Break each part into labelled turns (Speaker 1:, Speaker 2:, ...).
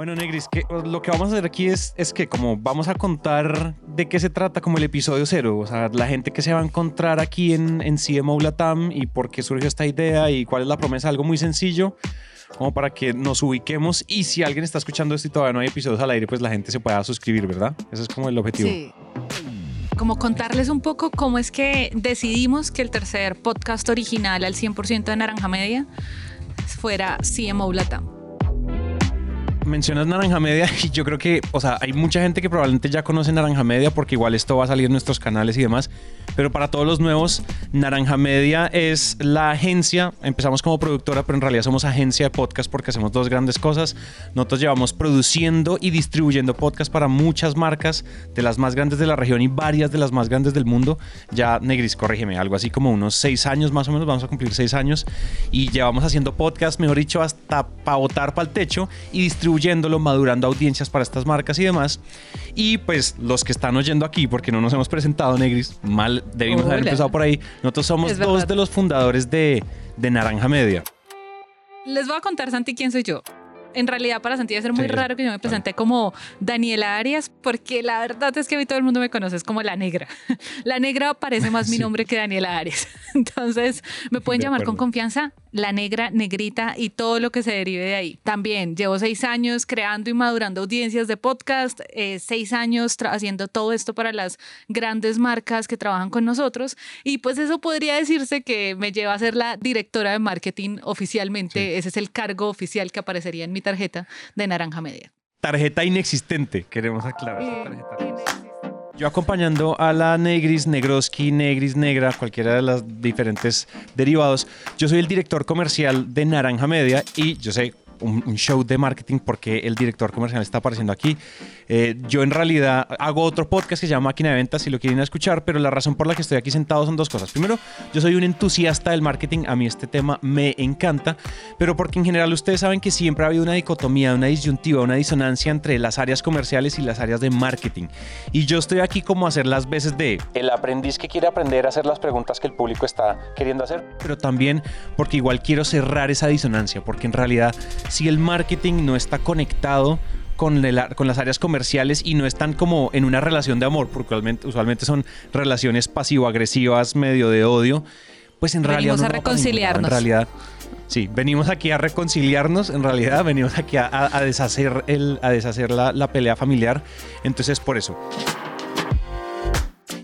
Speaker 1: Bueno, Negris, que lo que vamos a hacer aquí es, es que como vamos a contar de qué se trata como el episodio cero, o sea, la gente que se va a encontrar aquí en, en CMO Latam y por qué surgió esta idea y cuál es la promesa, algo muy sencillo, como para que nos ubiquemos y si alguien está escuchando esto y todavía no hay episodios al aire, pues la gente se pueda suscribir, ¿verdad? Ese es como el objetivo.
Speaker 2: Sí. Como contarles un poco cómo es que decidimos que el tercer podcast original al 100% de Naranja Media fuera CMO Latam
Speaker 1: mencionas Naranja Media y yo creo que, o sea, hay mucha gente que probablemente ya conoce Naranja Media porque igual esto va a salir en nuestros canales y demás, pero para todos los nuevos, Naranja Media es la agencia, empezamos como productora, pero en realidad somos agencia de podcast porque hacemos dos grandes cosas. Nosotros llevamos produciendo y distribuyendo podcast para muchas marcas, de las más grandes de la región y varias de las más grandes del mundo. Ya, Negris, corrígeme, algo así como unos seis años más o menos, vamos a cumplir seis años y llevamos haciendo podcast, mejor dicho, hasta para botar para el techo y distribuyendo madurando audiencias para estas marcas y demás. Y pues los que están oyendo aquí, porque no nos hemos presentado, Negris, mal debimos haber empezado por ahí. Nosotros somos dos de los fundadores de, de Naranja Media.
Speaker 2: Les voy a contar, Santi, quién soy yo en realidad para Santi ser muy raro que yo me presenté como Daniela Arias, porque la verdad es que a mí todo el mundo me conoce es como la negra. La negra parece más mi nombre que Daniela Arias. Entonces me pueden llamar con confianza la negra, negrita y todo lo que se derive de ahí. También llevo seis años creando y madurando audiencias de podcast, eh, seis años haciendo todo esto para las grandes marcas que trabajan con nosotros y pues eso podría decirse que me lleva a ser la directora de marketing oficialmente. Ese es el cargo oficial que aparecería en mi tarjeta de naranja media.
Speaker 1: Tarjeta inexistente, queremos aclarar. Yo acompañando a la Negris, Negroski, Negris, Negra, cualquiera de los diferentes derivados, yo soy el director comercial de Naranja Media y yo sé un, show de marketing porque el director comercial está apareciendo aquí. Eh, yo en realidad hago otro podcast que se llama Máquina de Ventas si lo quieren escuchar, pero la razón por la que estoy aquí sentado son dos cosas. Primero, yo soy un entusiasta del marketing, a mí este tema me encanta, pero porque en general ustedes saben que siempre ha habido una dicotomía, una disyuntiva, una disonancia entre las áreas comerciales y las áreas de marketing. Y yo estoy aquí como a hacer las veces de el aprendiz que quiere aprender a hacer las preguntas que el público está queriendo hacer, pero también porque igual quiero cerrar esa disonancia, porque en realidad si el marketing no está conectado con, con, las áreas comerciales y no están como en una relación de amor, porque usualmente, son relaciones pasivo-agresivas, medio de odio, pues en realidad...
Speaker 2: Venimos a reconciliarnos.
Speaker 1: En realidad, sí, venimos aquí a reconciliarnos, en realidad venimos aquí a, deshacer, el, a deshacer la, la pelea familiar, entonces por eso.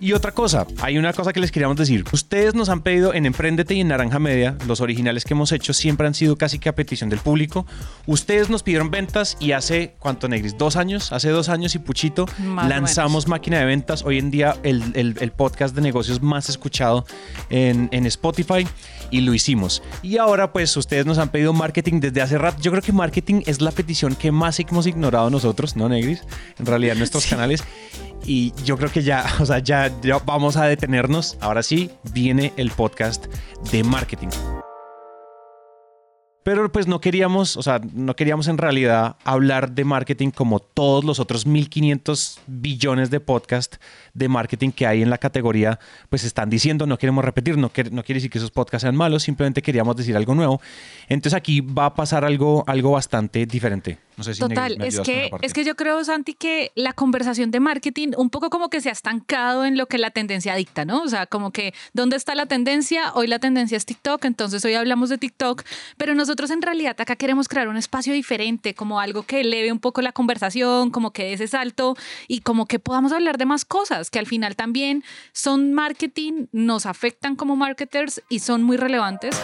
Speaker 1: Y otra cosa, hay una cosa que les queríamos decir. Ustedes nos han pedido en Emprendete y en Naranja Media, los originales que hemos hecho siempre han sido casi que a petición del público. Ustedes nos pidieron ventas y hace, ¿cuánto, Negris? Dos años, hace dos años y Puchito, lanzamos Máquina de Ventas. Hoy en día el, el, podcast de negocios más escuchado en, en Spotify y lo hicimos. Y ahora pues ustedes nos han pedido marketing desde hace rato. Yo creo que marketing es la petición que más hemos ignorado nosotros, ¿no, Negris? En realidad nuestros canales. Y yo creo que ya, o sea, ya, vamos a detenernos. Ahora sí, viene el podcast de marketing. Pero pues no queríamos, o sea, no queríamos en realidad hablar de marketing como todos los otros 1500 billones de podcast de marketing que hay en la categoría, pues están diciendo, no queremos repetir, no, no quiere decir que esos podcasts sean malos, simplemente queríamos decir algo nuevo. Entonces aquí va a pasar algo, algo bastante diferente. No sé si
Speaker 2: Total, es que, es que yo creo, Santi, que la conversación de marketing un poco como que se ha estancado en lo que la tendencia dicta, ¿no? O sea, como que, ¿dónde está la tendencia? Hoy la tendencia es TikTok, entonces hoy hablamos de TikTok, pero nosotros en realidad acá queremos crear un espacio diferente, como algo que eleve un poco la conversación, como que dé ese salto y como que podamos hablar de más cosas, que al final también son marketing, nos afectan como marketers y son muy relevantes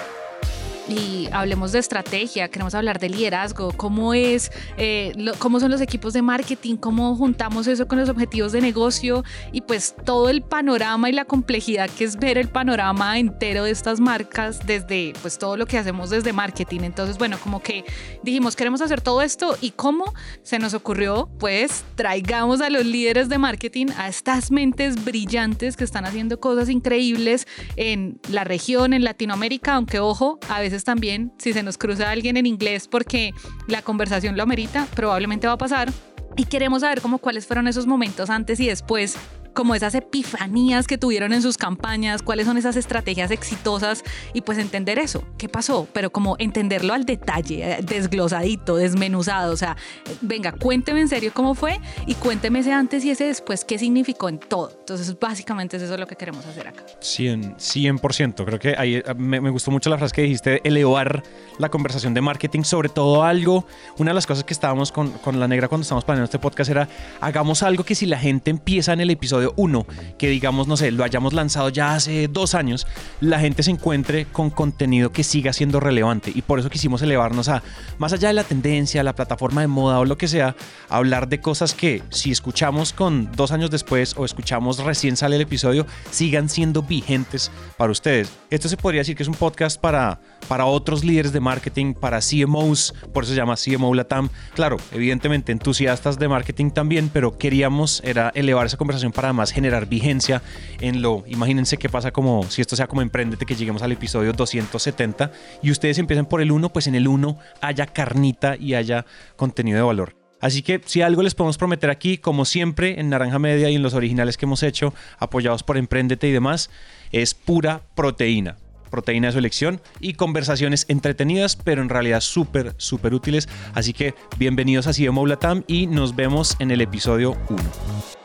Speaker 2: y hablemos de estrategia, queremos hablar de liderazgo, cómo es, eh, cómo son los equipos de marketing, cómo juntamos eso con los objetivos de negocio y pues todo el panorama y la complejidad que es ver el panorama entero de estas marcas desde pues todo lo que hacemos desde marketing. Entonces, bueno, como que dijimos, queremos hacer todo esto y cómo se nos ocurrió, pues traigamos a los líderes de marketing, a estas mentes brillantes que están haciendo cosas increíbles en la región, en Latinoamérica, aunque ojo, a veces también, si se nos cruza alguien en inglés porque la conversación lo amerita, probablemente va a pasar. Y queremos saber cómo cuáles fueron esos momentos antes y después como esas epifanías que tuvieron en sus campañas, cuáles son esas estrategias exitosas y pues entender eso, qué pasó, pero como entenderlo al detalle, eh, desglosadito, desmenuzado, o sea, venga, cuénteme en serio cómo fue y cuénteme ese antes y ese después, qué significó en todo. Entonces, básicamente es eso lo que queremos hacer acá.
Speaker 1: 100, 100%. Creo que ahí eh, me, gustó mucho la frase que dijiste, elevar la conversación de marketing, sobre todo algo, una de las cosas que estábamos con, con la negra cuando estábamos planeando este podcast era, hagamos algo que si la gente empieza en el episodio 1, que digamos, no sé, lo hayamos lanzado ya hace dos años, la gente se encuentre con contenido que siga siendo relevante. Y por eso quisimos elevarnos a, más allá de la tendencia, la plataforma de moda o lo que sea, hablar de cosas que si escuchamos con dos años después o escuchamos recién sale el episodio, sigan siendo vigentes para ustedes. Esto se podría decir que es un podcast para, para otros líderes de marketing, para CMOs, por eso se llama CMO Latam. Claro, evidentemente entusiastas de marketing también, pero queríamos era elevar esa conversación para más generar vigencia en lo, imagínense qué pasa como si esto sea como emprendete que lleguemos al episodio 270 y ustedes empiecen por el 1, pues en el 1 haya carnita y haya contenido de valor. Así que si algo les podemos prometer aquí, como siempre en Naranja Media y en los originales que hemos hecho, apoyados por Emprendete y demás, es pura proteína. Proteína de su elección y conversaciones entretenidas, pero en realidad súper, súper útiles. Así que bienvenidos a CMO Latam y nos vemos en el episodio 1.